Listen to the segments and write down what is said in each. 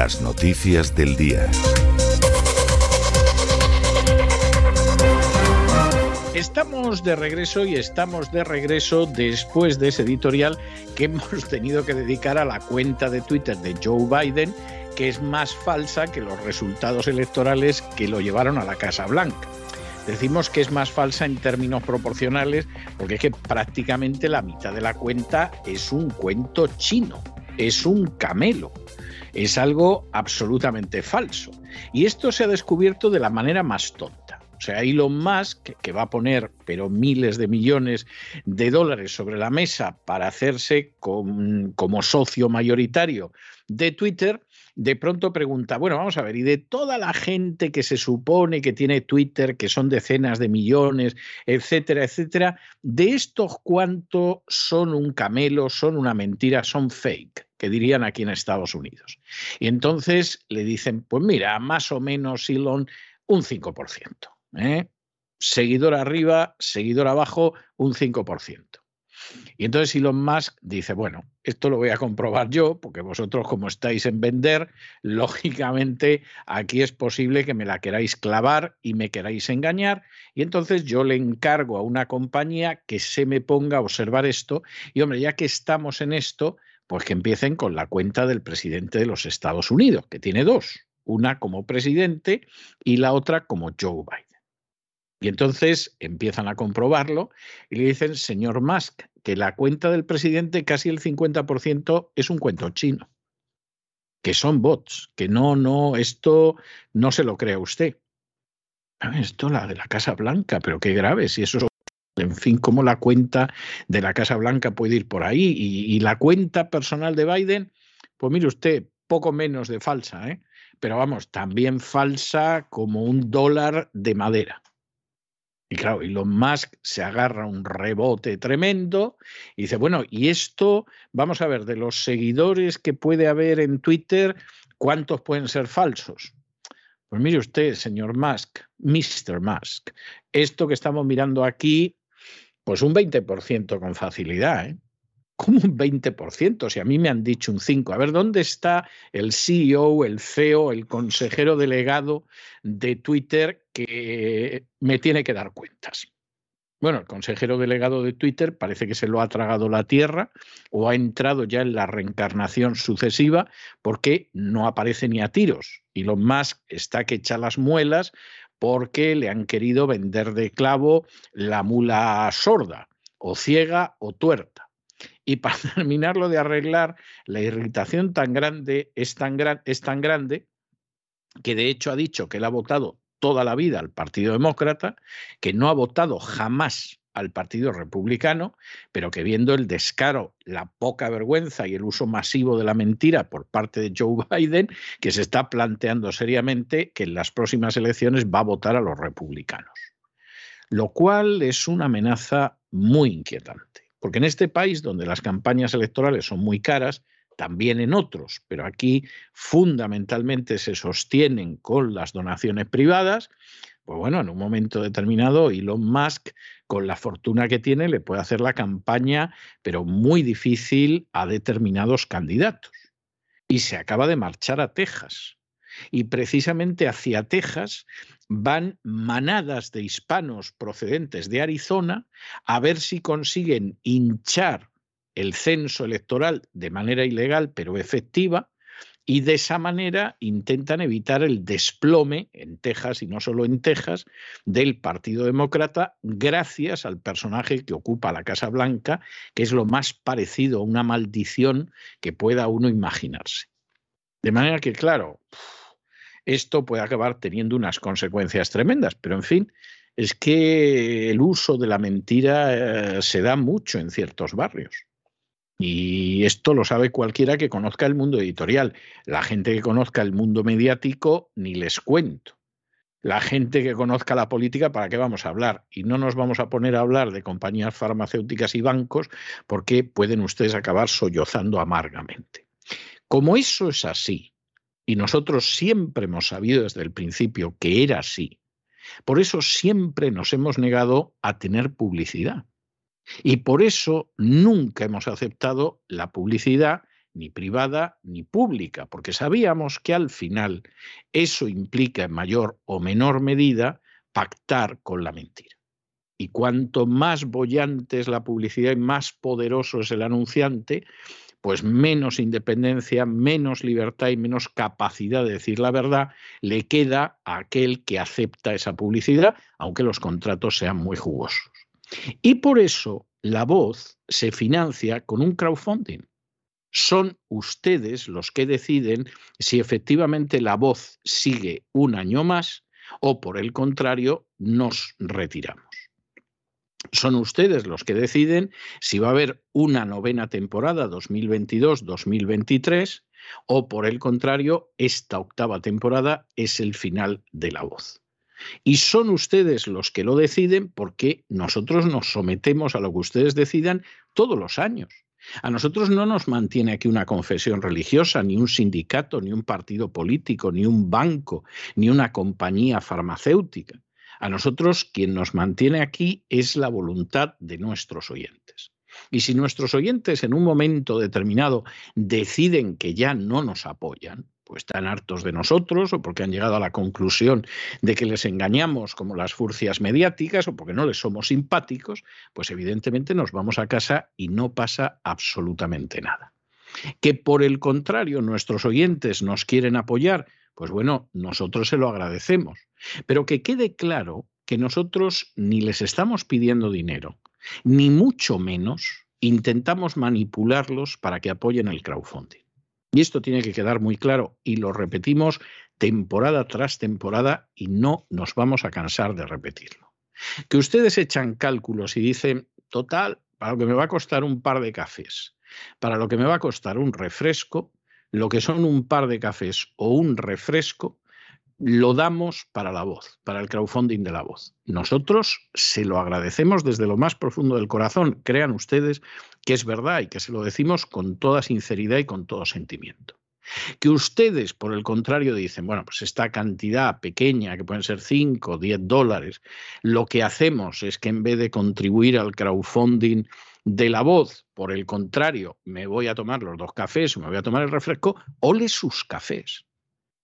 Las noticias del día. Estamos de regreso y estamos de regreso después de ese editorial que hemos tenido que dedicar a la cuenta de Twitter de Joe Biden, que es más falsa que los resultados electorales que lo llevaron a la Casa Blanca. Decimos que es más falsa en términos proporcionales porque es que prácticamente la mitad de la cuenta es un cuento chino, es un camelo es algo absolutamente falso. Y esto se ha descubierto de la manera más tonta. O sea, Elon Musk, que va a poner, pero miles de millones de dólares sobre la mesa para hacerse como socio mayoritario de Twitter, de pronto pregunta, bueno, vamos a ver, y de toda la gente que se supone que tiene Twitter, que son decenas de millones, etcétera, etcétera, de estos cuántos son un camelo, son una mentira, son fake, que dirían aquí en Estados Unidos. Y entonces le dicen, pues mira, más o menos Elon, un 5%. ¿eh? seguidor arriba, seguidor abajo, un 5%. Y entonces Elon Musk dice, bueno, esto lo voy a comprobar yo, porque vosotros como estáis en vender, lógicamente aquí es posible que me la queráis clavar y me queráis engañar. Y entonces yo le encargo a una compañía que se me ponga a observar esto. Y hombre, ya que estamos en esto, pues que empiecen con la cuenta del presidente de los Estados Unidos, que tiene dos, una como presidente y la otra como Joe Biden. Y entonces empiezan a comprobarlo y le dicen, señor Musk, que la cuenta del presidente, casi el 50%, es un cuento chino, que son bots, que no, no, esto no se lo crea usted. Esto la de la Casa Blanca, pero qué grave, si eso en fin, cómo la cuenta de la Casa Blanca puede ir por ahí. Y, la cuenta personal de Biden, pues mire usted, poco menos de falsa, ¿eh? pero vamos, también falsa como un dólar de madera. Y claro, Elon Musk se agarra un rebote tremendo y dice, bueno, y esto, vamos a ver, de los seguidores que puede haber en Twitter, ¿cuántos pueden ser falsos? Pues mire usted, señor Musk, Mr. Musk, esto que estamos mirando aquí, pues un 20% con facilidad, ¿eh? ¿Cómo un 20%? Si a mí me han dicho un 5%. A ver, ¿dónde está el CEO, el CEO, el consejero delegado de Twitter que me tiene que dar cuentas? Bueno, el consejero delegado de Twitter parece que se lo ha tragado la tierra o ha entrado ya en la reencarnación sucesiva porque no aparece ni a tiros. Y lo más está que echa las muelas porque le han querido vender de clavo la mula sorda o ciega o tuerta. Y para terminarlo de arreglar, la irritación tan grande es tan, gran, es tan grande que de hecho ha dicho que él ha votado toda la vida al Partido Demócrata, que no ha votado jamás al Partido Republicano, pero que viendo el descaro, la poca vergüenza y el uso masivo de la mentira por parte de Joe Biden, que se está planteando seriamente que en las próximas elecciones va a votar a los republicanos. Lo cual es una amenaza muy inquietante. Porque en este país, donde las campañas electorales son muy caras, también en otros, pero aquí fundamentalmente se sostienen con las donaciones privadas, pues bueno, en un momento determinado Elon Musk, con la fortuna que tiene, le puede hacer la campaña, pero muy difícil a determinados candidatos. Y se acaba de marchar a Texas. Y precisamente hacia Texas van manadas de hispanos procedentes de Arizona a ver si consiguen hinchar el censo electoral de manera ilegal pero efectiva y de esa manera intentan evitar el desplome en Texas y no solo en Texas del Partido Demócrata gracias al personaje que ocupa la Casa Blanca, que es lo más parecido a una maldición que pueda uno imaginarse. De manera que, claro, esto puede acabar teniendo unas consecuencias tremendas. Pero, en fin, es que el uso de la mentira eh, se da mucho en ciertos barrios. Y esto lo sabe cualquiera que conozca el mundo editorial. La gente que conozca el mundo mediático, ni les cuento. La gente que conozca la política, ¿para qué vamos a hablar? Y no nos vamos a poner a hablar de compañías farmacéuticas y bancos porque pueden ustedes acabar sollozando amargamente. Como eso es así, y nosotros siempre hemos sabido desde el principio que era así. Por eso siempre nos hemos negado a tener publicidad. Y por eso nunca hemos aceptado la publicidad ni privada ni pública, porque sabíamos que al final eso implica en mayor o menor medida pactar con la mentira. Y cuanto más bollante es la publicidad y más poderoso es el anunciante, pues menos independencia, menos libertad y menos capacidad de decir la verdad le queda a aquel que acepta esa publicidad, aunque los contratos sean muy jugosos. Y por eso la voz se financia con un crowdfunding. Son ustedes los que deciden si efectivamente la voz sigue un año más o por el contrario nos retiramos son ustedes los que deciden si va a haber una novena temporada 2022-2023 o por el contrario, esta octava temporada es el final de la voz. Y son ustedes los que lo deciden porque nosotros nos sometemos a lo que ustedes decidan todos los años. A nosotros no nos mantiene aquí una confesión religiosa, ni un sindicato, ni un partido político, ni un banco, ni una compañía farmacéutica. A nosotros quien nos mantiene aquí es la voluntad de nuestros oyentes. Y si nuestros oyentes en un momento determinado deciden que ya no nos apoyan, pues están hartos de nosotros o porque han llegado a la conclusión de que les engañamos como las furcias mediáticas o porque no les somos simpáticos, pues evidentemente nos vamos a casa y no pasa absolutamente nada. Que por el contrario nuestros oyentes nos quieren apoyar pues bueno, nosotros se lo agradecemos. Pero que quede claro que nosotros ni les estamos pidiendo dinero, ni mucho menos intentamos manipularlos para que apoyen el crowdfunding. Y esto tiene que quedar muy claro y lo repetimos temporada tras temporada y no nos vamos a cansar de repetirlo. Que ustedes echan cálculos y dicen, total, para lo que me va a costar un par de cafés, para lo que me va a costar un refresco, lo que son un par de cafés o un refresco, lo damos para la voz, para el crowdfunding de la voz. Nosotros se lo agradecemos desde lo más profundo del corazón. Crean ustedes que es verdad y que se lo decimos con toda sinceridad y con todo sentimiento. Que ustedes, por el contrario, dicen, bueno, pues esta cantidad pequeña, que pueden ser 5 o 10 dólares, lo que hacemos es que en vez de contribuir al crowdfunding de la voz, por el contrario, me voy a tomar los dos cafés o me voy a tomar el refresco, ole sus cafés.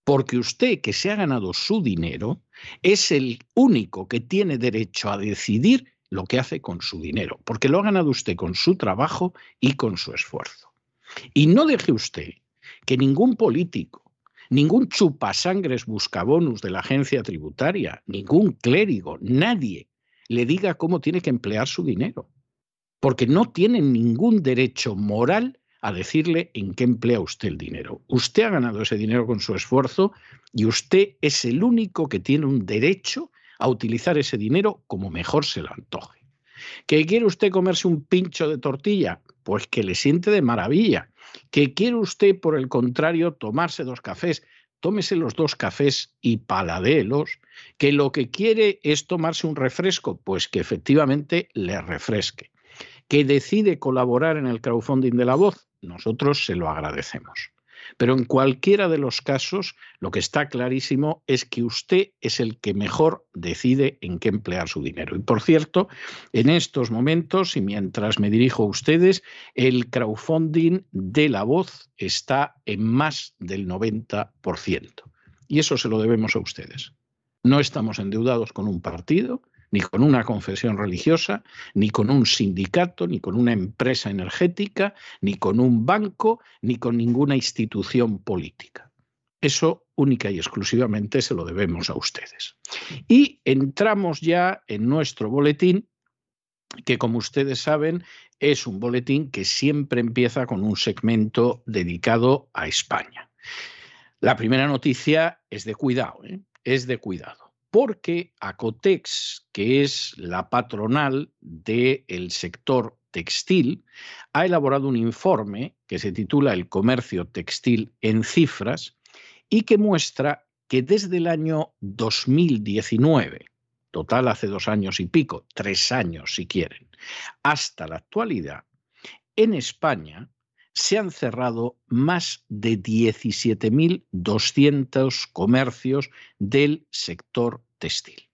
Porque usted que se ha ganado su dinero es el único que tiene derecho a decidir lo que hace con su dinero, porque lo ha ganado usted con su trabajo y con su esfuerzo. Y no deje usted que ningún político, ningún chupasangres buscabonus de la agencia tributaria, ningún clérigo, nadie le diga cómo tiene que emplear su dinero, porque no tiene ningún derecho moral a decirle en qué emplea usted el dinero. Usted ha ganado ese dinero con su esfuerzo y usted es el único que tiene un derecho a utilizar ese dinero como mejor se lo antoje. ¿Que quiere usted comerse un pincho de tortilla? Pues que le siente de maravilla. ¿Que quiere usted, por el contrario, tomarse dos cafés? Tómese los dos cafés y paladélos. Que lo que quiere es tomarse un refresco, pues que efectivamente le refresque. Que decide colaborar en el crowdfunding de la voz, nosotros se lo agradecemos. Pero en cualquiera de los casos, lo que está clarísimo es que usted es el que mejor decide en qué emplear su dinero. Y por cierto, en estos momentos, y mientras me dirijo a ustedes, el crowdfunding de la voz está en más del 90%. Y eso se lo debemos a ustedes. No estamos endeudados con un partido, ni con una confesión religiosa, ni con un sindicato, ni con una empresa energética, ni con un banco, ni con ninguna institución política. Eso única y exclusivamente se lo debemos a ustedes. Y entramos ya en nuestro boletín, que como ustedes saben es un boletín que siempre empieza con un segmento dedicado a España. La primera noticia es de cuidado, ¿eh? es de cuidado porque Acotex, que es la patronal del sector textil, ha elaborado un informe que se titula El comercio textil en cifras y que muestra que desde el año 2019, total hace dos años y pico, tres años si quieren, hasta la actualidad, en España se han cerrado más de 17.200 comercios del sector textil.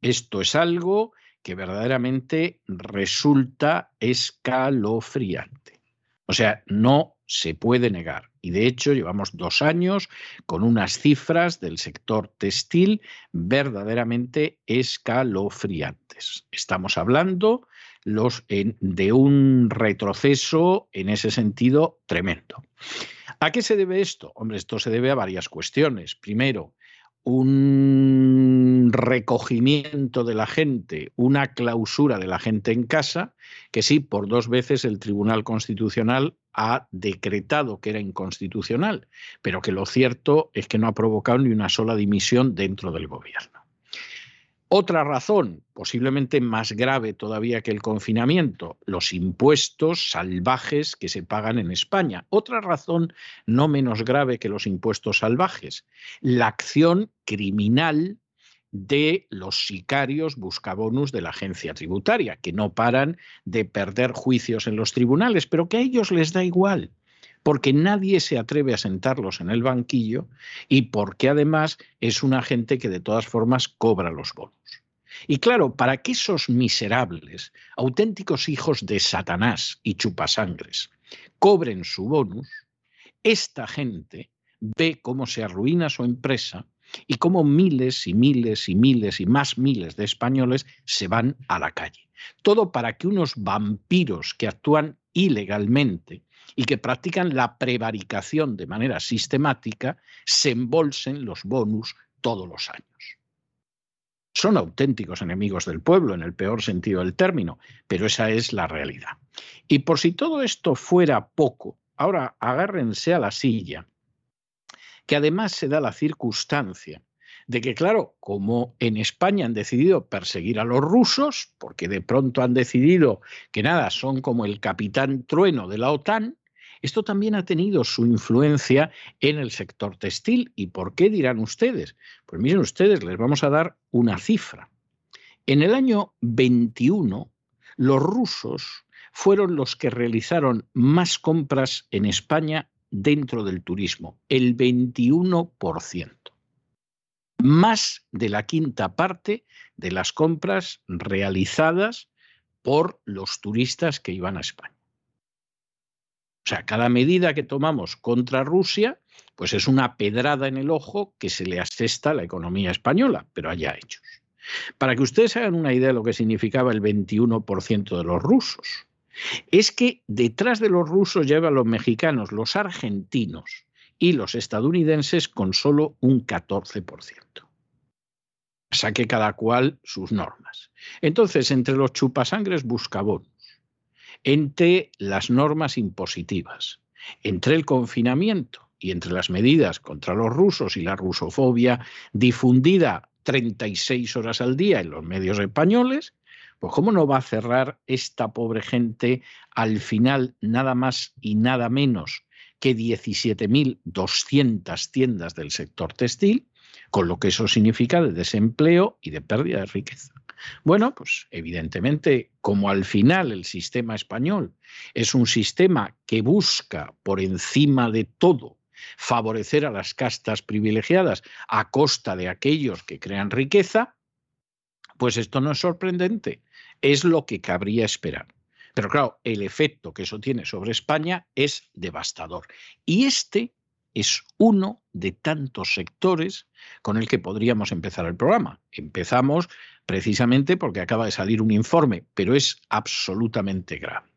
Esto es algo que verdaderamente resulta escalofriante. O sea, no se puede negar. Y de hecho llevamos dos años con unas cifras del sector textil verdaderamente escalofriantes. Estamos hablando los, de un retroceso en ese sentido tremendo. ¿A qué se debe esto? Hombre, esto se debe a varias cuestiones. Primero, un recogimiento de la gente, una clausura de la gente en casa, que sí, por dos veces el Tribunal Constitucional ha decretado que era inconstitucional, pero que lo cierto es que no ha provocado ni una sola dimisión dentro del gobierno. Otra razón, posiblemente más grave todavía que el confinamiento, los impuestos salvajes que se pagan en España. Otra razón no menos grave que los impuestos salvajes, la acción criminal de los sicarios buscabonus de la agencia tributaria, que no paran de perder juicios en los tribunales, pero que a ellos les da igual porque nadie se atreve a sentarlos en el banquillo y porque además es una gente que de todas formas cobra los bonos. Y claro, para que esos miserables, auténticos hijos de Satanás y chupasangres, cobren su bonus, esta gente ve cómo se arruina su empresa y cómo miles y miles y miles y más miles de españoles se van a la calle. Todo para que unos vampiros que actúan ilegalmente y que practican la prevaricación de manera sistemática se embolsen los bonus todos los años. Son auténticos enemigos del pueblo, en el peor sentido del término, pero esa es la realidad. Y por si todo esto fuera poco, ahora agárrense a la silla, que además se da la circunstancia de que, claro, como en España han decidido perseguir a los rusos, porque de pronto han decidido que nada, son como el capitán trueno de la OTAN, esto también ha tenido su influencia en el sector textil. ¿Y por qué dirán ustedes? Pues miren ustedes, les vamos a dar una cifra. En el año 21, los rusos fueron los que realizaron más compras en España dentro del turismo, el 21%. Más de la quinta parte de las compras realizadas por los turistas que iban a España. O sea, cada medida que tomamos contra Rusia, pues es una pedrada en el ojo que se le asesta a la economía española, pero haya hechos. Para que ustedes hagan una idea de lo que significaba el 21% de los rusos, es que detrás de los rusos llevan los mexicanos, los argentinos y los estadounidenses con solo un 14%. Saque cada cual sus normas. Entonces, entre los chupasangres buscabón entre las normas impositivas, entre el confinamiento y entre las medidas contra los rusos y la rusofobia difundida 36 horas al día en los medios españoles, pues ¿cómo no va a cerrar esta pobre gente al final nada más y nada menos que 17.200 tiendas del sector textil, con lo que eso significa de desempleo y de pérdida de riqueza? Bueno, pues evidentemente, como al final el sistema español es un sistema que busca por encima de todo favorecer a las castas privilegiadas a costa de aquellos que crean riqueza, pues esto no es sorprendente, es lo que cabría esperar. Pero claro, el efecto que eso tiene sobre España es devastador. Y este es uno de tantos sectores con el que podríamos empezar el programa. Empezamos precisamente porque acaba de salir un informe, pero es absolutamente grave.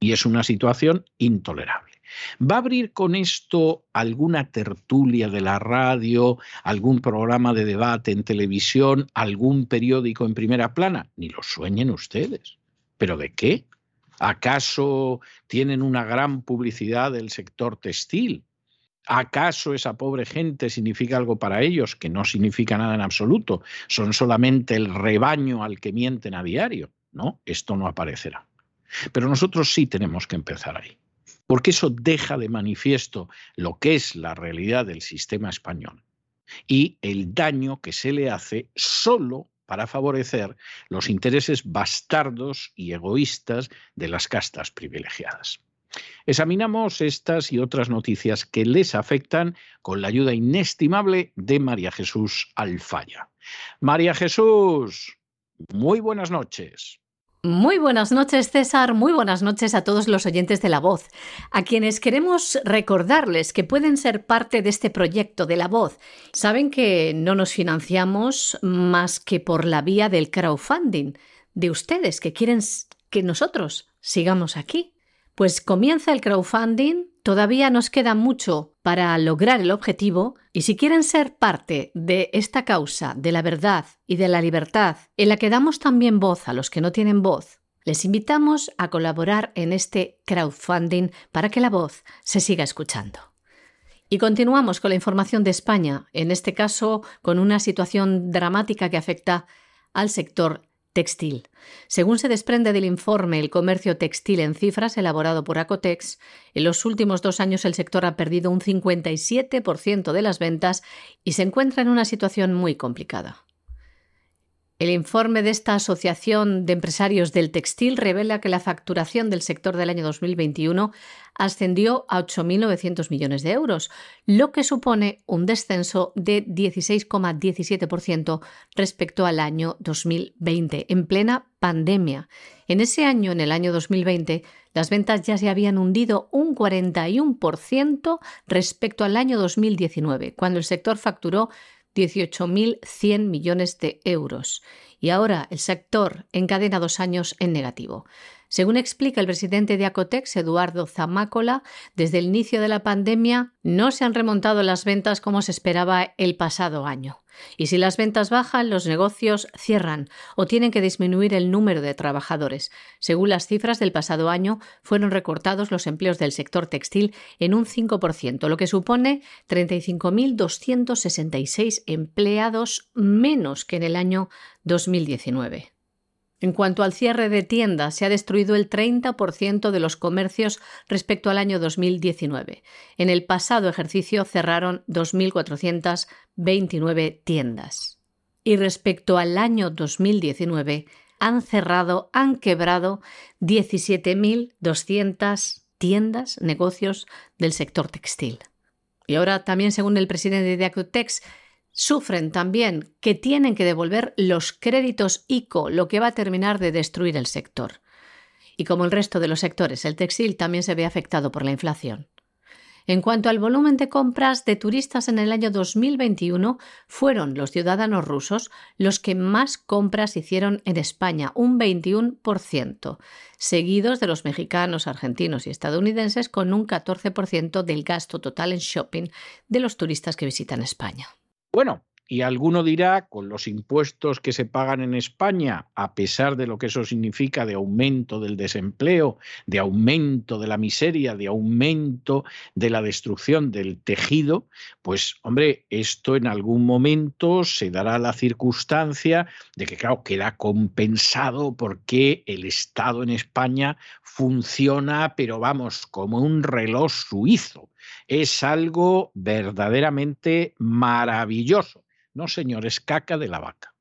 Y es una situación intolerable. ¿Va a abrir con esto alguna tertulia de la radio, algún programa de debate en televisión, algún periódico en primera plana? Ni lo sueñen ustedes. ¿Pero de qué? ¿Acaso tienen una gran publicidad del sector textil? ¿Acaso esa pobre gente significa algo para ellos? Que no significa nada en absoluto. Son solamente el rebaño al que mienten a diario. No, esto no aparecerá. Pero nosotros sí tenemos que empezar ahí. Porque eso deja de manifiesto lo que es la realidad del sistema español y el daño que se le hace solo para favorecer los intereses bastardos y egoístas de las castas privilegiadas. Examinamos estas y otras noticias que les afectan con la ayuda inestimable de María Jesús Alfaya. María Jesús, muy buenas noches. Muy buenas noches, César. Muy buenas noches a todos los oyentes de La Voz, a quienes queremos recordarles que pueden ser parte de este proyecto de La Voz. Saben que no nos financiamos más que por la vía del crowdfunding de ustedes que quieren que nosotros sigamos aquí. Pues comienza el crowdfunding, todavía nos queda mucho para lograr el objetivo y si quieren ser parte de esta causa de la verdad y de la libertad, en la que damos también voz a los que no tienen voz, les invitamos a colaborar en este crowdfunding para que la voz se siga escuchando. Y continuamos con la información de España, en este caso con una situación dramática que afecta al sector textil. Según se desprende del informe El comercio textil en cifras elaborado por Acotex, en los últimos dos años el sector ha perdido un 57% de las ventas y se encuentra en una situación muy complicada. El informe de esta Asociación de Empresarios del Textil revela que la facturación del sector del año 2021 ascendió a 8.900 millones de euros, lo que supone un descenso de 16,17% respecto al año 2020, en plena pandemia. En ese año, en el año 2020, las ventas ya se habían hundido un 41% respecto al año 2019, cuando el sector facturó 18.100 millones de euros. Y ahora el sector encadena dos años en negativo. Según explica el presidente de Acotex, Eduardo Zamácola, desde el inicio de la pandemia no se han remontado las ventas como se esperaba el pasado año. Y si las ventas bajan, los negocios cierran o tienen que disminuir el número de trabajadores. Según las cifras del pasado año, fueron recortados los empleos del sector textil en un 5%, lo que supone 35.266 empleados menos que en el año 2019. En cuanto al cierre de tiendas, se ha destruido el 30% de los comercios respecto al año 2019. En el pasado ejercicio cerraron 2.429 tiendas. Y respecto al año 2019, han cerrado, han quebrado 17.200 tiendas, negocios del sector textil. Y ahora también, según el presidente de Acutex, sufren también que tienen que devolver los créditos ICO, lo que va a terminar de destruir el sector. Y como el resto de los sectores, el textil también se ve afectado por la inflación. En cuanto al volumen de compras de turistas en el año 2021, fueron los ciudadanos rusos los que más compras hicieron en España, un 21%, seguidos de los mexicanos, argentinos y estadounidenses con un 14% del gasto total en shopping de los turistas que visitan España. Bueno, y alguno dirá, con los impuestos que se pagan en España, a pesar de lo que eso significa de aumento del desempleo, de aumento de la miseria, de aumento de la destrucción del tejido, pues hombre, esto en algún momento se dará la circunstancia de que, claro, queda compensado porque el Estado en España funciona, pero vamos, como un reloj suizo es algo verdaderamente maravilloso. No, señor, es caca de la vaca.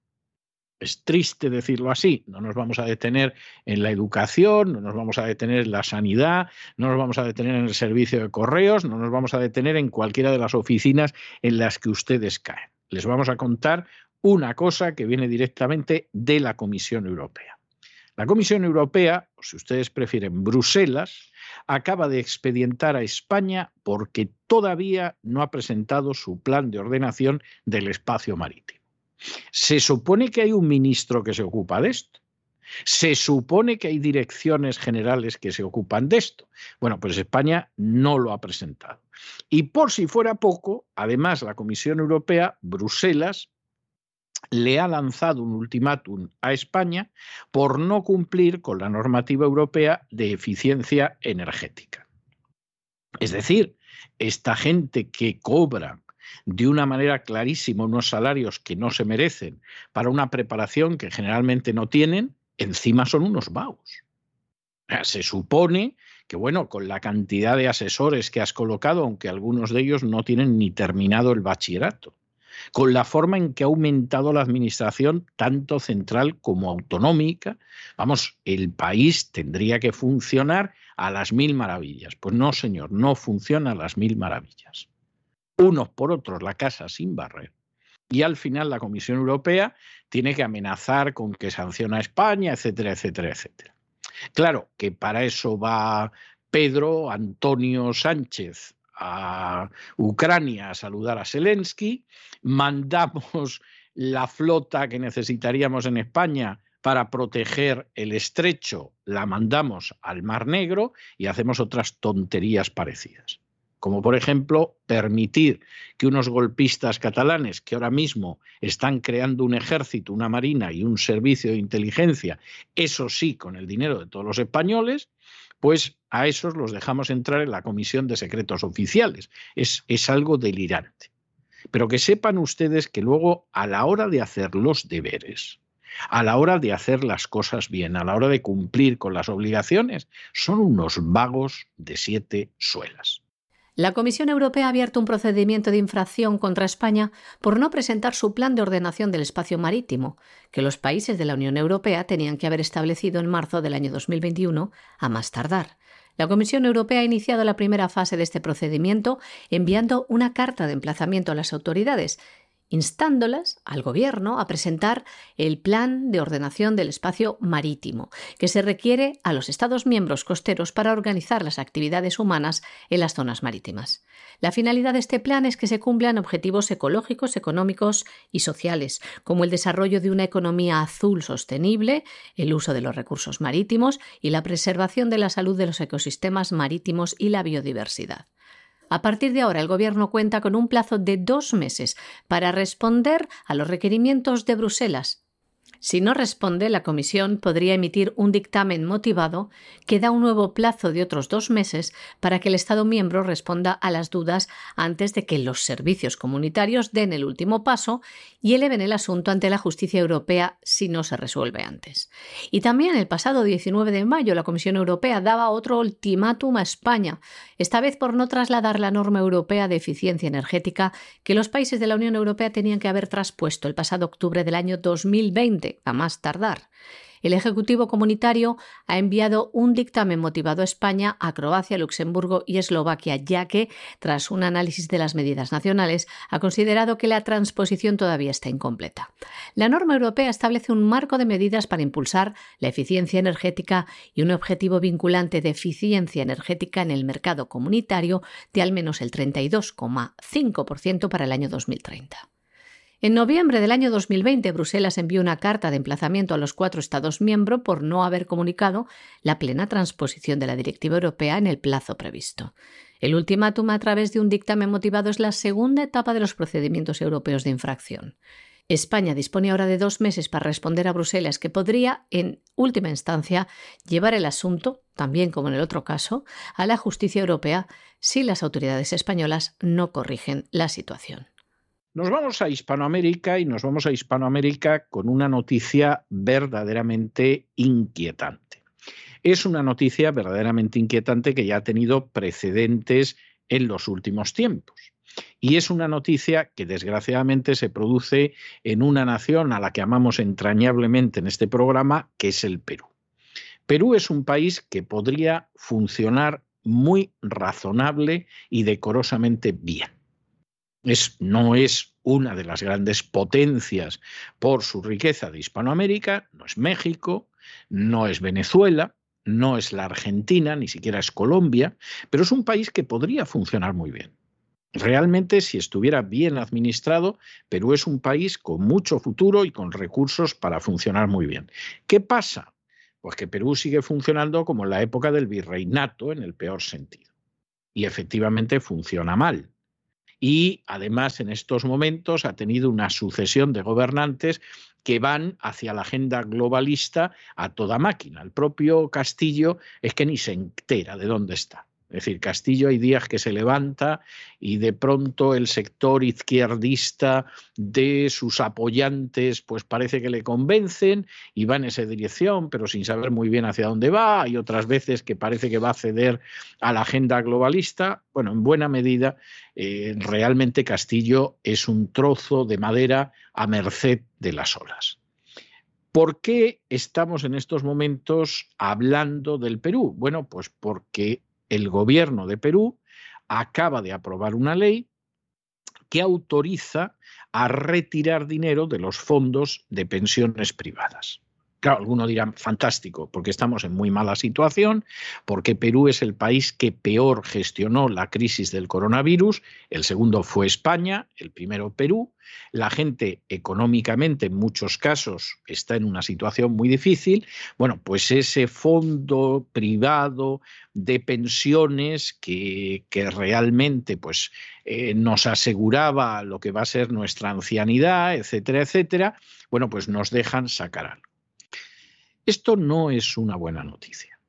Es triste decirlo así. No nos vamos a detener en la educación, no nos vamos a detener en la sanidad, no nos vamos a detener en el servicio de correos, no nos vamos a detener en cualquiera de las oficinas en las que ustedes caen. Les vamos a contar una cosa que viene directamente de la Comisión Europea. La Comisión Europea, o si ustedes prefieren Bruselas, acaba de expedientar a España porque todavía no ha presentado su plan de ordenación del espacio marítimo. Se supone que hay un ministro que se ocupa de esto. Se supone que hay direcciones generales que se ocupan de esto. Bueno, pues España no lo ha presentado. Y por si fuera poco, además la Comisión Europea, Bruselas, le ha lanzado un ultimátum a España por no cumplir con la normativa europea de eficiencia energética. Es decir, esta gente que cobra de una manera clarísima unos salarios que no se merecen para una preparación que generalmente no tienen, encima son unos vaos. Se supone que, bueno, con la cantidad de asesores que has colocado, aunque algunos de ellos no tienen ni terminado el bachillerato, con la forma en que ha aumentado la administración, tanto central como autonómica. Vamos, el país tendría que funcionar a las mil maravillas. Pues no, señor, no funciona a las mil maravillas. Unos por otros, la casa sin barrer. Y al final la Comisión Europea tiene que amenazar con que sanciona a España, etcétera, etcétera, etcétera. Claro que para eso va Pedro Antonio Sánchez a Ucrania a saludar a Zelensky, mandamos la flota que necesitaríamos en España para proteger el estrecho, la mandamos al Mar Negro y hacemos otras tonterías parecidas. Como por ejemplo permitir que unos golpistas catalanes que ahora mismo están creando un ejército, una marina y un servicio de inteligencia, eso sí, con el dinero de todos los españoles, pues a esos los dejamos entrar en la Comisión de Secretos Oficiales. Es, es algo delirante. Pero que sepan ustedes que luego, a la hora de hacer los deberes, a la hora de hacer las cosas bien, a la hora de cumplir con las obligaciones, son unos vagos de siete suelas. La Comisión Europea ha abierto un procedimiento de infracción contra España por no presentar su plan de ordenación del espacio marítimo, que los países de la Unión Europea tenían que haber establecido en marzo del año 2021 a más tardar. La Comisión Europea ha iniciado la primera fase de este procedimiento enviando una carta de emplazamiento a las autoridades instándolas al Gobierno a presentar el plan de ordenación del espacio marítimo, que se requiere a los Estados miembros costeros para organizar las actividades humanas en las zonas marítimas. La finalidad de este plan es que se cumplan objetivos ecológicos, económicos y sociales, como el desarrollo de una economía azul sostenible, el uso de los recursos marítimos y la preservación de la salud de los ecosistemas marítimos y la biodiversidad. A partir de ahora, el Gobierno cuenta con un plazo de dos meses para responder a los requerimientos de Bruselas. Si no responde, la Comisión podría emitir un dictamen motivado que da un nuevo plazo de otros dos meses para que el Estado miembro responda a las dudas antes de que los servicios comunitarios den el último paso y eleven el asunto ante la justicia europea si no se resuelve antes. Y también el pasado 19 de mayo la Comisión Europea daba otro ultimátum a España, esta vez por no trasladar la norma europea de eficiencia energética que los países de la Unión Europea tenían que haber traspuesto el pasado octubre del año 2020 a más tardar. El Ejecutivo Comunitario ha enviado un dictamen motivado a España, a Croacia, Luxemburgo y Eslovaquia, ya que, tras un análisis de las medidas nacionales, ha considerado que la transposición todavía está incompleta. La norma europea establece un marco de medidas para impulsar la eficiencia energética y un objetivo vinculante de eficiencia energética en el mercado comunitario de al menos el 32,5% para el año 2030. En noviembre del año 2020, Bruselas envió una carta de emplazamiento a los cuatro Estados miembros por no haber comunicado la plena transposición de la Directiva Europea en el plazo previsto. El ultimátum a través de un dictamen motivado es la segunda etapa de los procedimientos europeos de infracción. España dispone ahora de dos meses para responder a Bruselas, que podría, en última instancia, llevar el asunto, también como en el otro caso, a la justicia europea si las autoridades españolas no corrigen la situación. Nos vamos a Hispanoamérica y nos vamos a Hispanoamérica con una noticia verdaderamente inquietante. Es una noticia verdaderamente inquietante que ya ha tenido precedentes en los últimos tiempos. Y es una noticia que desgraciadamente se produce en una nación a la que amamos entrañablemente en este programa, que es el Perú. Perú es un país que podría funcionar muy razonable y decorosamente bien no es una de las grandes potencias por su riqueza de Hispanoamérica, no es México, no es Venezuela, no es la Argentina, ni siquiera es Colombia, pero es un país que podría funcionar muy bien. Realmente, si estuviera bien administrado, Perú es un país con mucho futuro y con recursos para funcionar muy bien. ¿Qué pasa? Pues que Perú sigue funcionando como en la época del virreinato, en el peor sentido. Y efectivamente funciona mal y además en estos momentos ha tenido una sucesión de gobernantes que van hacia la agenda globalista a toda máquina. El propio Castillo es que ni se entera de dónde está. Es decir, Castillo hay días que se levanta y de pronto el sector izquierdista de sus apoyantes pues parece que le convencen y va en esa dirección, pero sin saber muy bien hacia dónde va. Hay otras veces que parece que va a ceder a la agenda globalista. Bueno, en buena medida, eh, realmente Castillo es un trozo de madera a merced de las olas. ¿Por qué estamos en estos momentos hablando del Perú? Bueno, pues porque el gobierno de Perú acaba de aprobar una ley que autoriza a retirar dinero de los fondos de pensiones privadas. Claro, algunos dirán, fantástico, porque estamos en muy mala situación, porque Perú es el país que peor gestionó la crisis del coronavirus, el segundo fue España, el primero Perú, la gente económicamente en muchos casos está en una situación muy difícil, bueno, pues ese fondo privado de pensiones que, realmente pues, eh, nos aseguraba lo que va a ser nuestra ancianidad, etcétera, etcétera, bueno, pues nos dejan sacar algo. Esto no es una buena noticia.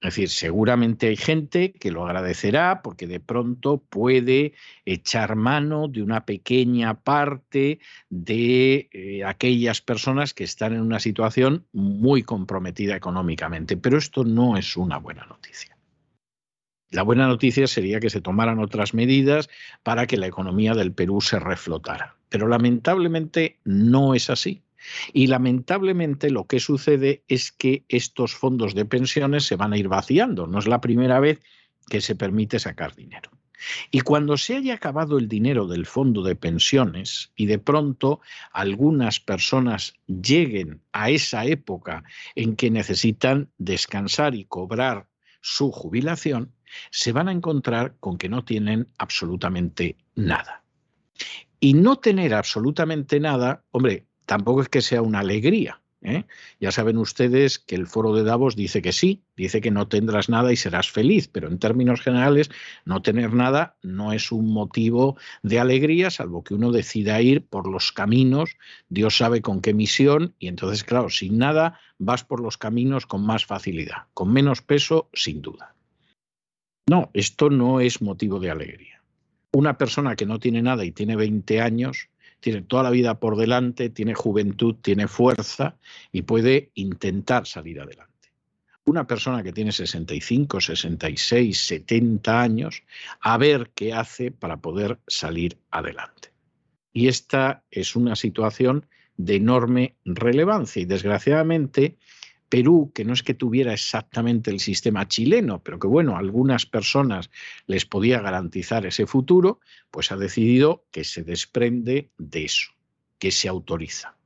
Es decir, seguramente hay gente que lo agradecerá porque de pronto puede echar mano de una pequeña parte de eh, aquellas personas que están en una situación muy comprometida económicamente. Pero esto no es una buena noticia. La buena noticia sería que se tomaran otras medidas para que la economía del Perú se reflotara. Pero lamentablemente no es así. Y lamentablemente lo que sucede es que estos fondos de pensiones se van a ir vaciando. No es la primera vez que se permite sacar dinero. Y cuando se haya acabado el dinero del fondo de pensiones y de pronto algunas personas lleguen a esa época en que necesitan descansar y cobrar su jubilación, se van a encontrar con que no tienen absolutamente nada. Y no tener absolutamente nada, hombre, tampoco es que sea una alegría. ¿eh? Ya saben ustedes que el foro de Davos dice que sí, dice que no tendrás nada y serás feliz, pero en términos generales no tener nada no es un motivo de alegría, salvo que uno decida ir por los caminos, Dios sabe con qué misión, y entonces, claro, sin nada vas por los caminos con más facilidad, con menos peso, sin duda. No, esto no es motivo de alegría. Una persona que no tiene nada y tiene 20 años, tiene toda la vida por delante, tiene juventud, tiene fuerza y puede intentar salir adelante. Una persona que tiene 65, 66, 70 años, a ver qué hace para poder salir adelante. Y esta es una situación de enorme relevancia y desgraciadamente Perú, que no es que tuviera exactamente el sistema chileno, pero que bueno, algunas personas les podía garantizar ese futuro, pues ha decidido que se desprende de eso, que se autoriza.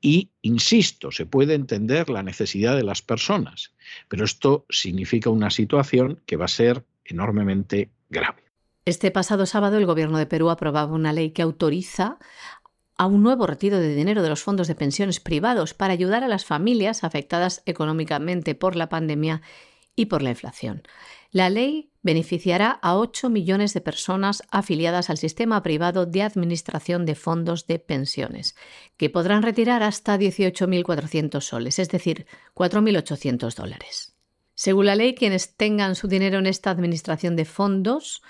Y, insisto, se puede entender la necesidad de las personas, pero esto significa una situación que va a ser enormemente grave. Este pasado sábado el Gobierno de Perú aprobaba una ley que autoriza a un nuevo retiro de dinero de los fondos de pensiones privados para ayudar a las familias afectadas económicamente por la pandemia y por la inflación. La ley beneficiará a 8 millones de personas afiliadas al sistema privado de administración de fondos de pensiones, que podrán retirar hasta 18.400 soles, es decir, 4.800 dólares. Según la ley, quienes tengan su dinero en esta administración de fondos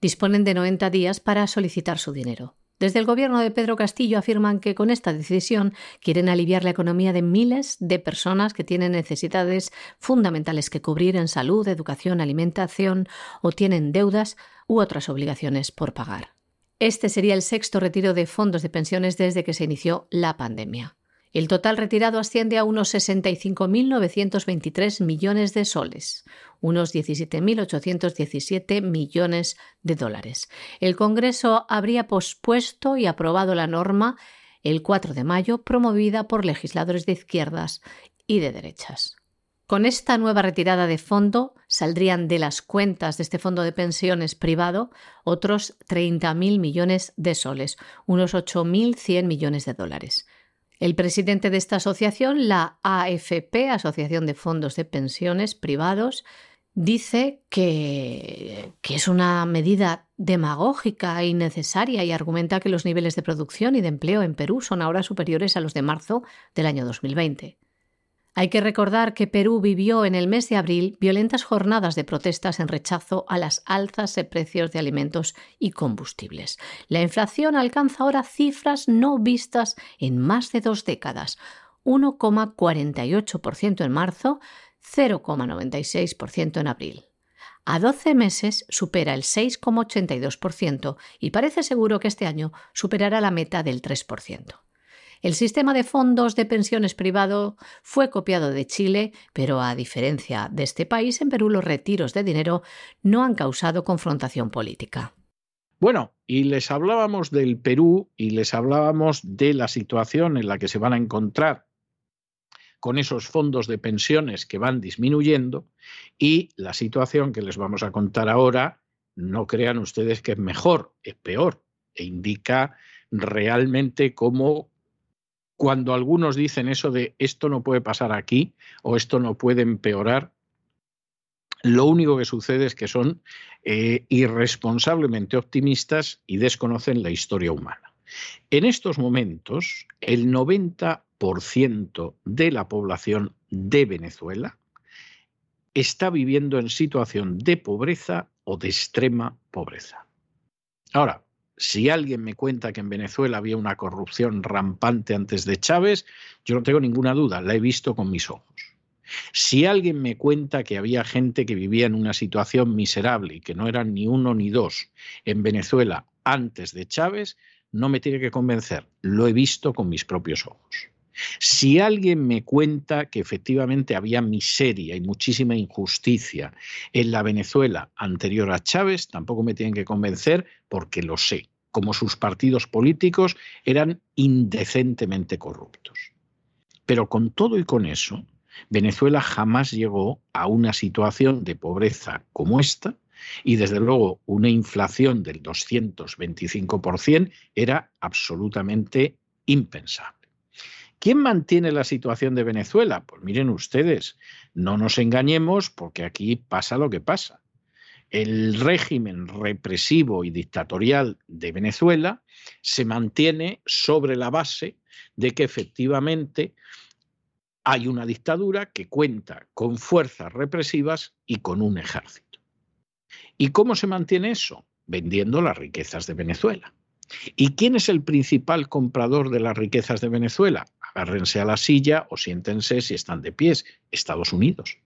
disponen de 90 días para solicitar su dinero. Desde el gobierno de Pedro Castillo afirman que con esta decisión quieren aliviar la economía de miles de personas que tienen necesidades fundamentales que cubrir en salud, educación, alimentación o tienen deudas u otras obligaciones por pagar. Este sería el sexto retiro de fondos de pensiones desde que se inició la pandemia. El total retirado asciende a unos 65.923 millones de soles, unos 17.817 millones de dólares. El Congreso habría pospuesto y aprobado la norma el 4 de mayo, promovida por legisladores de izquierdas y de derechas. Con esta nueva retirada de fondo saldrían de las cuentas de este fondo de pensiones privado otros 30.000 millones de soles, unos 8.100 millones de dólares. El presidente de esta asociación, la AFP, Asociación de Fondos de Pensiones Privados, dice que, que, es una medida demagógica y necesaria y argumenta que los niveles de producción y de empleo en Perú son ahora superiores a los de marzo del año 2020. Hay que recordar que Perú vivió en el mes de abril violentas jornadas de protestas en rechazo a las alzas de precios de alimentos y combustibles. La inflación alcanza ahora cifras no vistas en más de dos décadas, 1,48% en marzo, 0,96% en abril. A 12 meses supera el 6,82% y parece seguro que este año superará la meta del 3%. El sistema de fondos de pensiones privado fue copiado de Chile, pero a diferencia de este país, en Perú los retiros de dinero no han causado confrontación política. Bueno, y les hablábamos del Perú y les hablábamos de la situación en la que se van a encontrar con esos fondos de pensiones que van disminuyendo y la situación que les vamos a contar ahora, no crean ustedes que es mejor, es peor e indica realmente cómo cuando algunos dicen eso de esto no puede pasar aquí o esto no puede empeorar, lo único que sucede es que son eh, irresponsablemente optimistas y desconocen la historia humana. En estos momentos, el 90% de la población de Venezuela está viviendo en situación de pobreza o de extrema pobreza. Ahora, si alguien me cuenta que en Venezuela había una corrupción rampante antes de Chávez, yo no tengo ninguna duda, la he visto con mis ojos. Si alguien me cuenta que había gente que vivía en una situación miserable y que no eran ni uno ni dos en Venezuela antes de Chávez, no me tiene que convencer, lo he visto con mis propios ojos. Si alguien me cuenta que efectivamente había miseria y muchísima injusticia en la Venezuela anterior a Chávez, tampoco me tienen que convencer porque lo sé, como sus partidos políticos eran indecentemente corruptos. Pero con todo y con eso, Venezuela jamás llegó a una situación de pobreza como esta y desde luego una inflación del 225% era absolutamente impensable. ¿Quién mantiene la situación de Venezuela? Pues miren ustedes, no nos engañemos porque aquí pasa lo que pasa. El régimen represivo y dictatorial de Venezuela se mantiene sobre la base de que efectivamente hay una dictadura que cuenta con fuerzas represivas y con un ejército. ¿Y cómo se mantiene eso? Vendiendo las riquezas de Venezuela. ¿Y quién es el principal comprador de las riquezas de Venezuela? Agárrense a la silla o siéntense si están de pies. Estados Unidos.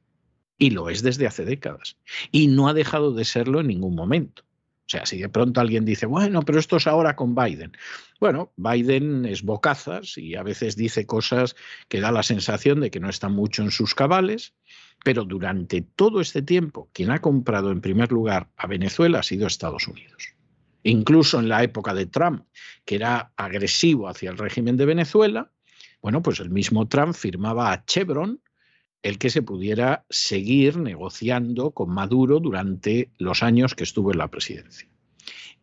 Y lo es desde hace décadas. Y no ha dejado de serlo en ningún momento. O sea, si de pronto alguien dice, bueno, pero esto es ahora con Biden. Bueno, Biden es bocazas y a veces dice cosas que da la sensación de que no está mucho en sus cabales, pero durante todo este tiempo quien ha comprado en primer lugar a Venezuela ha sido Estados Unidos incluso en la época de Trump, que era agresivo hacia el régimen de Venezuela, bueno, pues el mismo Trump firmaba a Chevron el que se pudiera seguir negociando con Maduro durante los años que estuvo en la presidencia.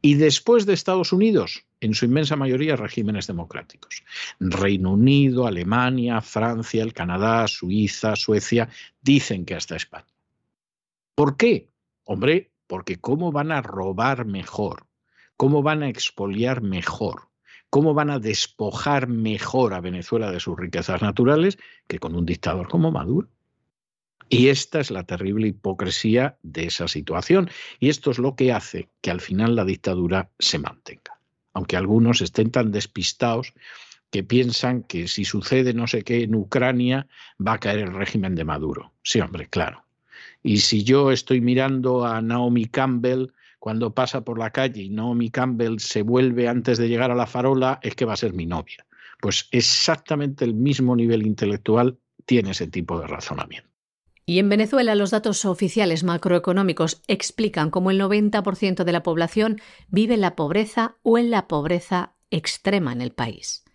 Y después de Estados Unidos, en su inmensa mayoría regímenes democráticos. Reino Unido, Alemania, Francia, el Canadá, Suiza, Suecia, dicen que hasta España. ¿Por qué? Hombre, porque ¿cómo van a robar mejor? Cómo van a expoliar mejor, cómo van a despojar mejor a Venezuela de sus riquezas naturales que con un dictador como Maduro. Y esta es la terrible hipocresía de esa situación. Y esto es lo que hace que al final la dictadura se mantenga. Aunque algunos estén tan despistados que piensan que si sucede no sé qué en Ucrania va a caer el régimen de Maduro. Sí, hombre, claro. Y si yo estoy mirando a Naomi Campbell cuando pasa por la calle y Naomi Campbell se vuelve antes de llegar a la farola, es que va a ser mi novia. Pues exactamente el mismo nivel intelectual tiene ese tipo de razonamiento. Y en Venezuela los datos oficiales macroeconómicos explican cómo el 90% de la población vive en la pobreza o en la pobreza extrema en el país.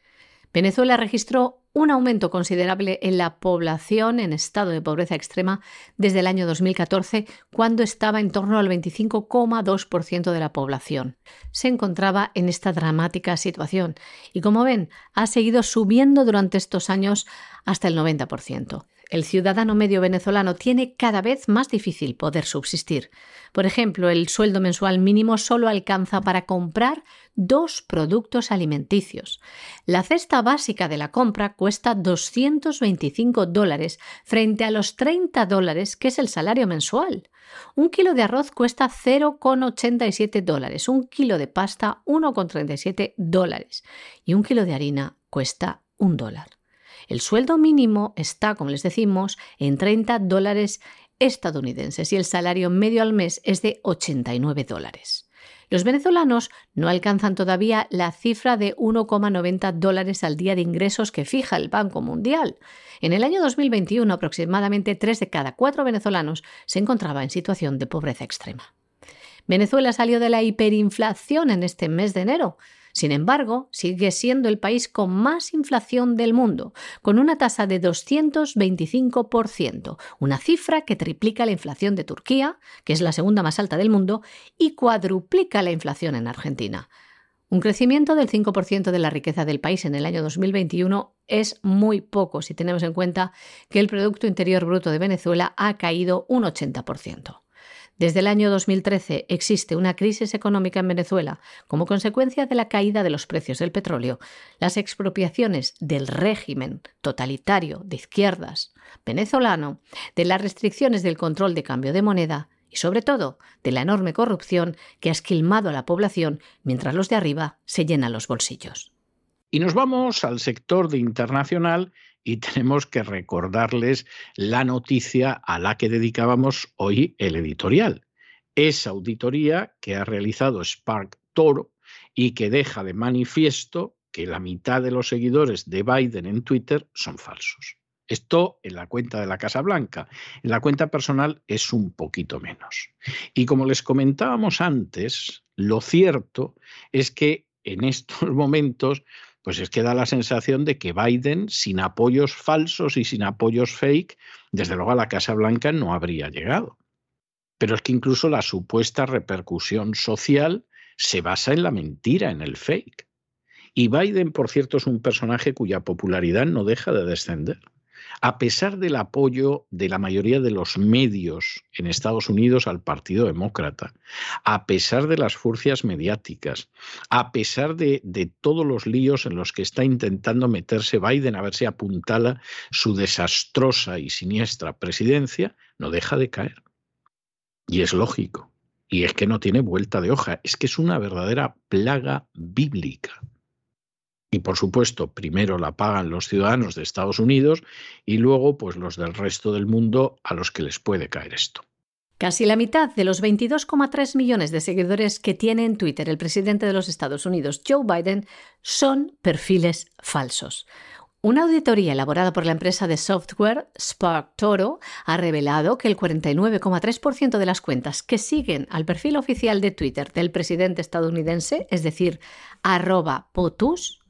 Venezuela registró un aumento considerable en la población en estado de pobreza extrema desde el año 2014, cuando estaba en torno al 25,2% de la población. Se encontraba en esta dramática situación y, como ven, ha seguido subiendo durante estos años hasta el 90% el ciudadano medio venezolano tiene cada vez más difícil poder subsistir. Por ejemplo, el sueldo mensual mínimo solo alcanza para comprar dos productos alimenticios. La cesta básica de la compra cuesta 225 dólares frente a los 30 dólares que es el salario mensual. Un kilo de arroz cuesta 0,87 dólares, un kilo de pasta 1,37 dólares y un kilo de harina cuesta un dólar. El sueldo mínimo está, como les decimos, en 30 dólares estadounidenses y el salario medio al mes es de 89 dólares. Los venezolanos no alcanzan todavía la cifra de 1,90 dólares al día de ingresos que fija el Banco Mundial. En el año 2021, aproximadamente 3 de cada 4 venezolanos se encontraba en situación de pobreza extrema. Venezuela salió de la hiperinflación en este mes de enero. Sin embargo, sigue siendo el país con más inflación del mundo, con una tasa de 225%, una cifra que triplica la inflación de Turquía, que es la segunda más alta del mundo, y cuadruplica la inflación en Argentina. Un crecimiento del 5% de la riqueza del país en el año 2021 es muy poco si tenemos en cuenta que el Producto Interior Bruto de Venezuela ha caído un 80%. Desde el año 2013 existe una crisis económica en Venezuela como consecuencia de la caída de los precios del petróleo, las expropiaciones del régimen totalitario de izquierdas venezolano, de las restricciones del control de cambio de moneda y sobre todo de la enorme corrupción que ha esquilmado a la población mientras los de arriba se llenan los bolsillos. Y nos vamos al sector de internacional y tenemos que recordarles la noticia a la que dedicábamos hoy el editorial. Esa auditoría que ha realizado Spark Toro y que deja de manifiesto que la mitad de los seguidores de Biden en Twitter son falsos. Esto en la cuenta de la Casa Blanca. En la cuenta personal es un poquito menos. Y como les comentábamos antes, lo cierto es que en estos momentos pues es que da la sensación de que Biden, sin apoyos falsos y sin apoyos fake, desde luego a la Casa Blanca no habría llegado. Pero es que incluso la supuesta repercusión social se basa en la mentira, en el fake. Y Biden, por cierto, es un personaje cuya popularidad no deja de descender. A pesar del apoyo de la mayoría de los medios en Estados Unidos al Partido Demócrata, a pesar de las furcias mediáticas, a pesar de, de todos los líos en los que está intentando meterse Biden a ver si apuntala su desastrosa y siniestra presidencia, no deja de caer. Y es lógico. Y es que no tiene vuelta de hoja, es que es una verdadera plaga bíblica. Y por supuesto, primero la pagan los ciudadanos de Estados Unidos y luego pues los del resto del mundo a los que les puede caer esto. Casi la mitad de los 22,3 millones de seguidores que tiene en Twitter el presidente de los Estados Unidos, Joe Biden, son perfiles falsos. Una auditoría elaborada por la empresa de software Spark Toro ha revelado que el 49,3% de las cuentas que siguen al perfil oficial de Twitter del presidente estadounidense, es decir, arroba POTUS,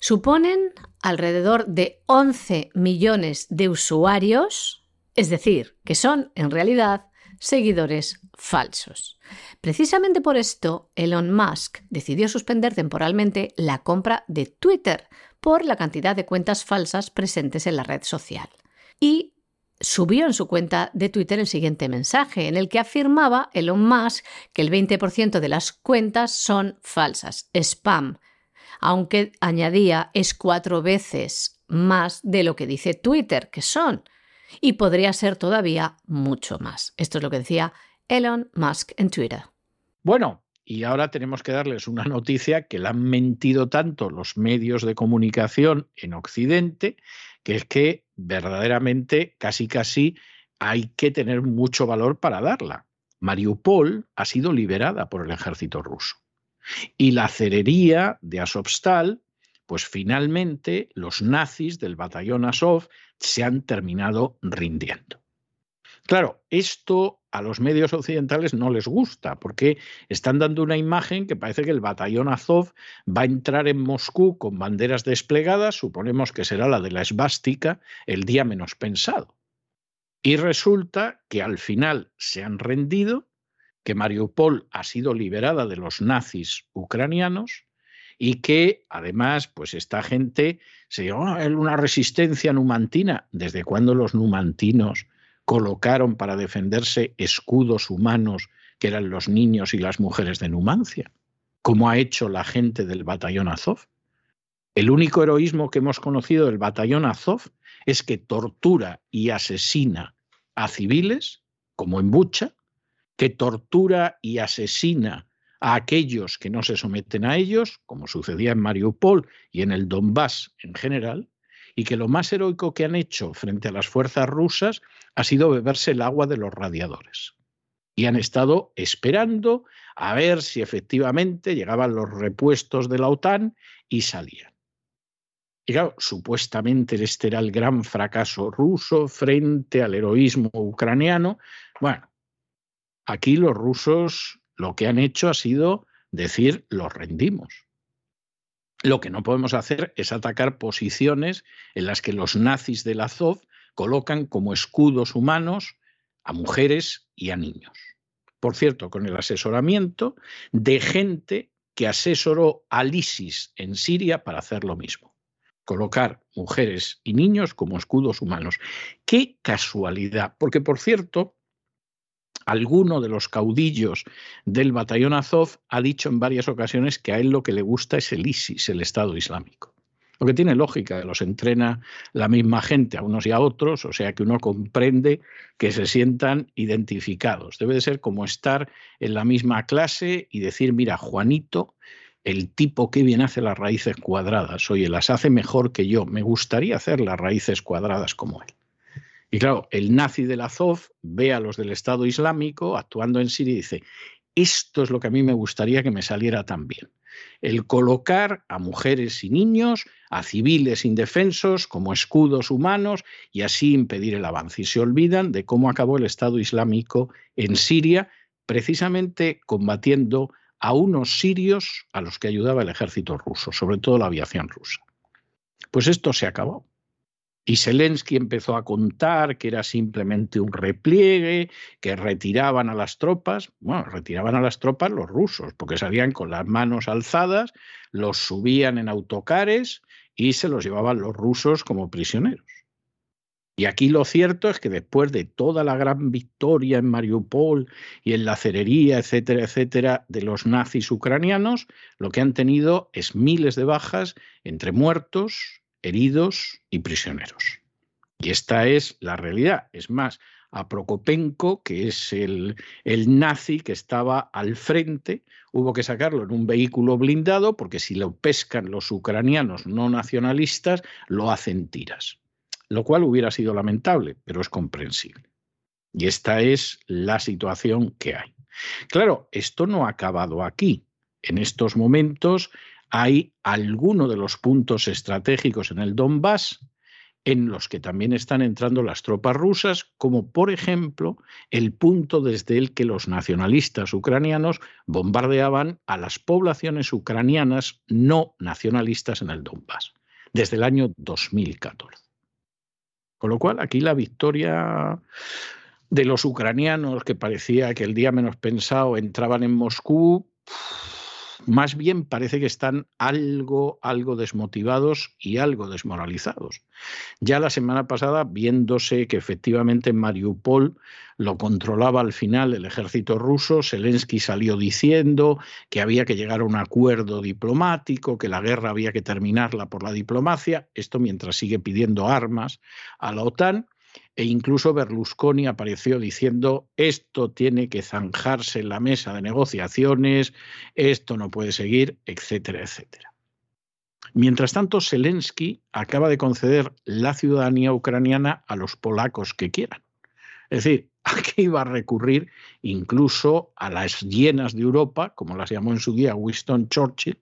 suponen alrededor de 11 millones de usuarios, es decir, que son en realidad seguidores falsos. Precisamente por esto, Elon Musk decidió suspender temporalmente la compra de Twitter por la cantidad de cuentas falsas presentes en la red social. Y subió en su cuenta de Twitter el siguiente mensaje, en el que afirmaba Elon Musk que el 20% de las cuentas son falsas, spam, aunque añadía es cuatro veces más de lo que dice Twitter, que son, y podría ser todavía mucho más. Esto es lo que decía Elon Musk en Twitter. Bueno, y ahora tenemos que darles una noticia que le han mentido tanto los medios de comunicación en Occidente, que es que verdaderamente casi casi hay que tener mucho valor para darla. Mariupol ha sido liberada por el ejército ruso. Y la cerería de Azovstal, pues finalmente los nazis del batallón Azov se han terminado rindiendo. Claro, esto a los medios occidentales no les gusta porque están dando una imagen que parece que el batallón Azov va a entrar en Moscú con banderas desplegadas, suponemos que será la de la esvástica, el día menos pensado. Y resulta que al final se han rendido, que Mariupol ha sido liberada de los nazis ucranianos y que además, pues esta gente se dio oh, una resistencia numantina. ¿Desde cuándo los numantinos colocaron para defenderse escudos humanos que eran los niños y las mujeres de Numancia, como ha hecho la gente del batallón Azov. El único heroísmo que hemos conocido del batallón Azov es que tortura y asesina a civiles, como en Bucha, que tortura y asesina a aquellos que no se someten a ellos, como sucedía en Mariupol y en el Donbass en general, y que lo más heroico que han hecho frente a las fuerzas rusas ha sido beberse el agua de los radiadores. Y han estado esperando a ver si efectivamente llegaban los repuestos de la OTAN y salían. Y claro, supuestamente este era el gran fracaso ruso frente al heroísmo ucraniano. Bueno, aquí los rusos lo que han hecho ha sido decir, los rendimos. Lo que no podemos hacer es atacar posiciones en las que los nazis del Azov colocan como escudos humanos a mujeres y a niños. Por cierto, con el asesoramiento de gente que asesoró al ISIS en Siria para hacer lo mismo. Colocar mujeres y niños como escudos humanos. Qué casualidad, porque por cierto, alguno de los caudillos del batallón Azov ha dicho en varias ocasiones que a él lo que le gusta es el ISIS, el Estado Islámico. Lo que tiene lógica, los entrena la misma gente a unos y a otros, o sea que uno comprende que se sientan identificados. Debe de ser como estar en la misma clase y decir, mira, Juanito, el tipo que bien hace las raíces cuadradas, oye, las hace mejor que yo, me gustaría hacer las raíces cuadradas como él. Y claro, el nazi del Azov ve a los del Estado Islámico actuando en Siria y dice, esto es lo que a mí me gustaría que me saliera también. El colocar a mujeres y niños, a civiles indefensos como escudos humanos y así impedir el avance. Y se olvidan de cómo acabó el Estado Islámico en Siria, precisamente combatiendo a unos sirios a los que ayudaba el ejército ruso, sobre todo la aviación rusa. Pues esto se acabó. Y Zelensky empezó a contar que era simplemente un repliegue, que retiraban a las tropas, bueno, retiraban a las tropas los rusos, porque salían con las manos alzadas, los subían en autocares y se los llevaban los rusos como prisioneros. Y aquí lo cierto es que después de toda la gran victoria en Mariupol y en la cerería, etcétera, etcétera, de los nazis ucranianos, lo que han tenido es miles de bajas entre muertos, heridos y prisioneros. Y esta es la realidad. Es más, a Prokopenko, que es el, el, nazi que estaba al frente, hubo que sacarlo en un vehículo blindado porque si lo pescan los ucranianos no nacionalistas, lo hacen tiras. Lo cual hubiera sido lamentable, pero es comprensible. Y esta es la situación que hay. Claro, esto no ha acabado aquí. En estos momentos hay alguno de los puntos estratégicos en el Donbass en los que también están entrando las tropas rusas, como por ejemplo el punto desde el que los nacionalistas ucranianos bombardeaban a las poblaciones ucranianas no nacionalistas en el Donbass, desde el año 2014. Con lo cual, aquí la victoria de los ucranianos, que parecía que el día menos pensado entraban en Moscú, más bien parece que están algo, algo desmotivados y algo desmoralizados. Ya la semana pasada, viéndose que efectivamente Mariupol lo controlaba al final el ejército ruso, Zelensky salió diciendo que había que llegar a un acuerdo diplomático, que la guerra había que terminarla por la diplomacia, esto mientras sigue pidiendo armas a la OTAN e incluso Berlusconi apareció diciendo esto tiene que zanjarse en la mesa de negociaciones, esto no puede seguir, etcétera, etcétera. Mientras tanto, Zelensky acaba de conceder la ciudadanía ucraniana a los polacos que quieran. Es decir, aquí iba a recurrir incluso a las llenas de Europa, como las llamó en su día Winston Churchill,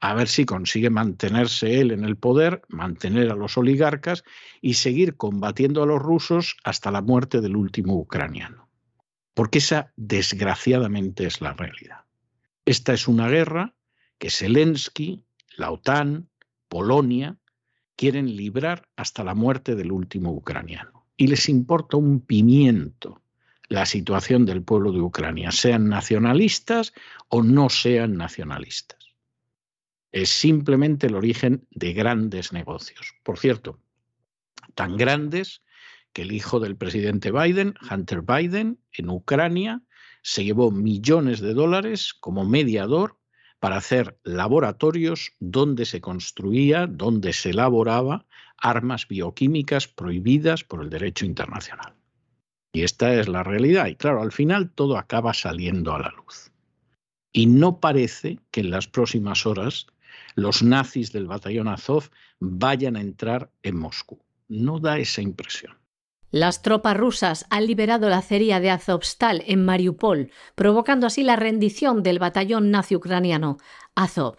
a ver si consigue mantenerse él en el poder, mantener a los oligarcas y seguir combatiendo a los rusos hasta la muerte del último ucraniano. Porque esa, desgraciadamente, es la realidad. Esta es una guerra que Zelensky, la OTAN, Polonia, quieren librar hasta la muerte del último ucraniano. Y les importa un pimiento la situación del pueblo de Ucrania, sean nacionalistas o no sean nacionalistas es simplemente el origen de grandes negocios. Por cierto, tan grandes que el hijo del presidente Biden, Hunter Biden, en Ucrania, se llevó millones de dólares como mediador para hacer laboratorios donde se construía, donde se elaboraba armas bioquímicas prohibidas por el derecho internacional. Y esta es la realidad. Y claro, al final todo acaba saliendo a la luz. Y no parece que en las próximas horas los nazis del batallón Azov vayan a entrar en Moscú. No da esa impresión. Las tropas rusas han liberado la acería de Azovstal en Mariupol, provocando así la rendición del batallón nazi ucraniano Azov.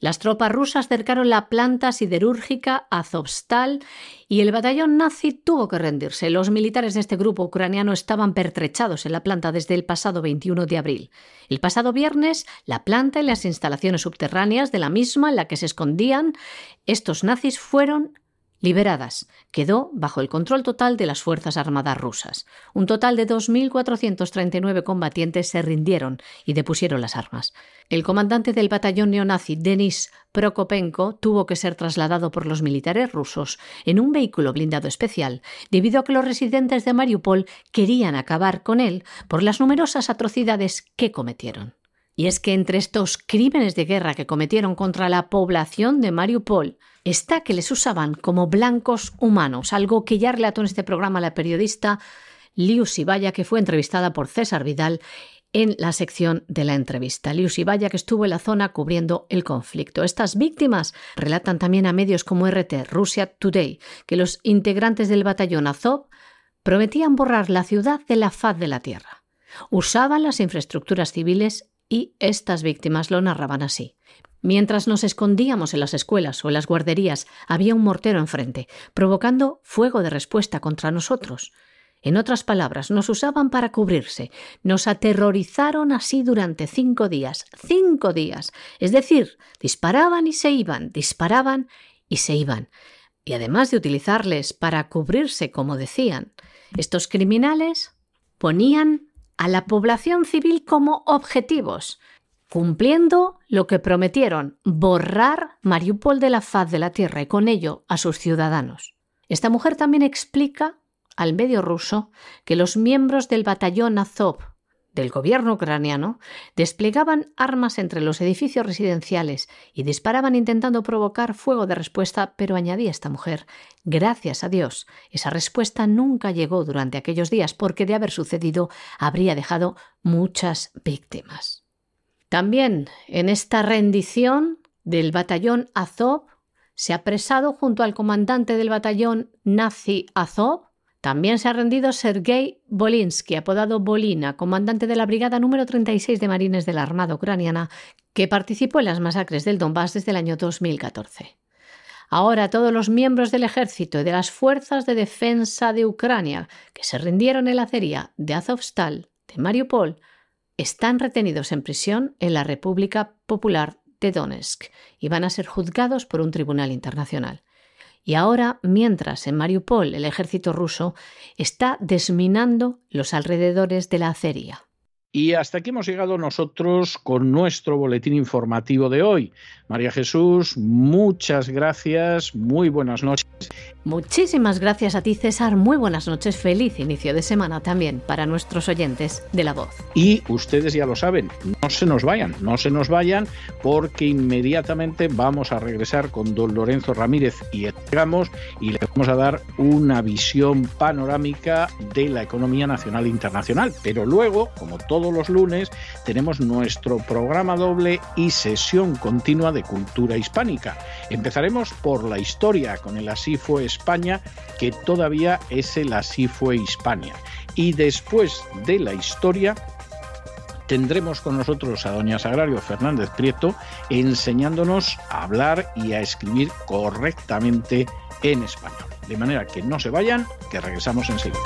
Las tropas rusas cercaron la planta siderúrgica Azovstal y el batallón nazi tuvo que rendirse. Los militares de este grupo ucraniano estaban pertrechados en la planta desde el pasado 21 de abril. El pasado viernes, la planta y las instalaciones subterráneas de la misma en la que se escondían estos nazis fueron liberadas, quedó bajo el control total de las Fuerzas Armadas rusas. Un total de 2.439 combatientes se rindieron y depusieron las armas. El comandante del batallón neonazi, Denis Prokopenko, tuvo que ser trasladado por los militares rusos en un vehículo blindado especial, debido a que los residentes de Mariupol querían acabar con él por las numerosas atrocidades que cometieron. Y es que entre estos crímenes de guerra que cometieron contra la población de Mariupol está que les usaban como blancos humanos, algo que ya relató en este programa la periodista Liu Sibaya, que fue entrevistada por César Vidal en la sección de la entrevista. Liu Sibaya, que estuvo en la zona cubriendo el conflicto. Estas víctimas relatan también a medios como RT, Russia Today, que los integrantes del batallón Azov prometían borrar la ciudad de la faz de la tierra. Usaban las infraestructuras civiles y estas víctimas lo narraban así. Mientras nos escondíamos en las escuelas o en las guarderías, había un mortero enfrente, provocando fuego de respuesta contra nosotros. En otras palabras, nos usaban para cubrirse. Nos aterrorizaron así durante cinco días. Cinco días. Es decir, disparaban y se iban, disparaban y se iban. Y además de utilizarles para cubrirse, como decían, estos criminales ponían a la población civil como objetivos, cumpliendo lo que prometieron, borrar Mariupol de la faz de la tierra y con ello a sus ciudadanos. Esta mujer también explica al medio ruso que los miembros del batallón Azov del gobierno ucraniano desplegaban armas entre los edificios residenciales y disparaban intentando provocar fuego de respuesta, pero añadía esta mujer, gracias a Dios, esa respuesta nunca llegó durante aquellos días porque de haber sucedido habría dejado muchas víctimas. También en esta rendición del batallón Azov se ha apresado junto al comandante del batallón nazi Azov también se ha rendido Sergei Bolinsky, apodado Bolina, comandante de la Brigada número 36 de Marines de la Armada Ucraniana, que participó en las masacres del Donbass desde el año 2014. Ahora todos los miembros del ejército y de las fuerzas de defensa de Ucrania que se rindieron en la acería de Azovstal, de Mariupol, están retenidos en prisión en la República Popular de Donetsk y van a ser juzgados por un tribunal internacional. Y ahora, mientras en Mariupol el ejército ruso está desminando los alrededores de la acería. Y hasta aquí hemos llegado nosotros con nuestro boletín informativo de hoy. María Jesús, muchas gracias, muy buenas noches. Muchísimas gracias a ti, César. Muy buenas noches. Feliz inicio de semana también para nuestros oyentes de La Voz. Y ustedes ya lo saben, no se nos vayan, no se nos vayan, porque inmediatamente vamos a regresar con don Lorenzo Ramírez y llegamos y le vamos a dar una visión panorámica de la economía nacional e internacional. Pero luego, como todos los lunes, tenemos nuestro programa doble y sesión continua de cultura hispánica. Empezaremos por la historia con el Así fue España, que todavía es el Así fue Hispania. Y después de la historia, tendremos con nosotros a doña Sagrario Fernández Prieto enseñándonos a hablar y a escribir correctamente en español. De manera que no se vayan, que regresamos enseguida.